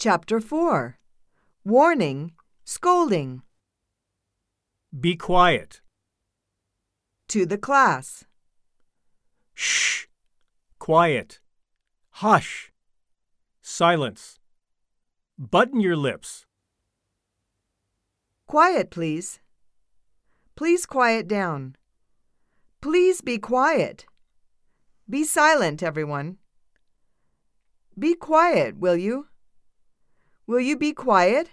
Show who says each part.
Speaker 1: Chapter 4 Warning, Scolding.
Speaker 2: Be quiet.
Speaker 1: To the class.
Speaker 2: Shh. Quiet. Hush. Silence. Button your lips.
Speaker 1: Quiet, please. Please quiet down. Please be quiet. Be silent, everyone. Be quiet, will you? Will you be quiet?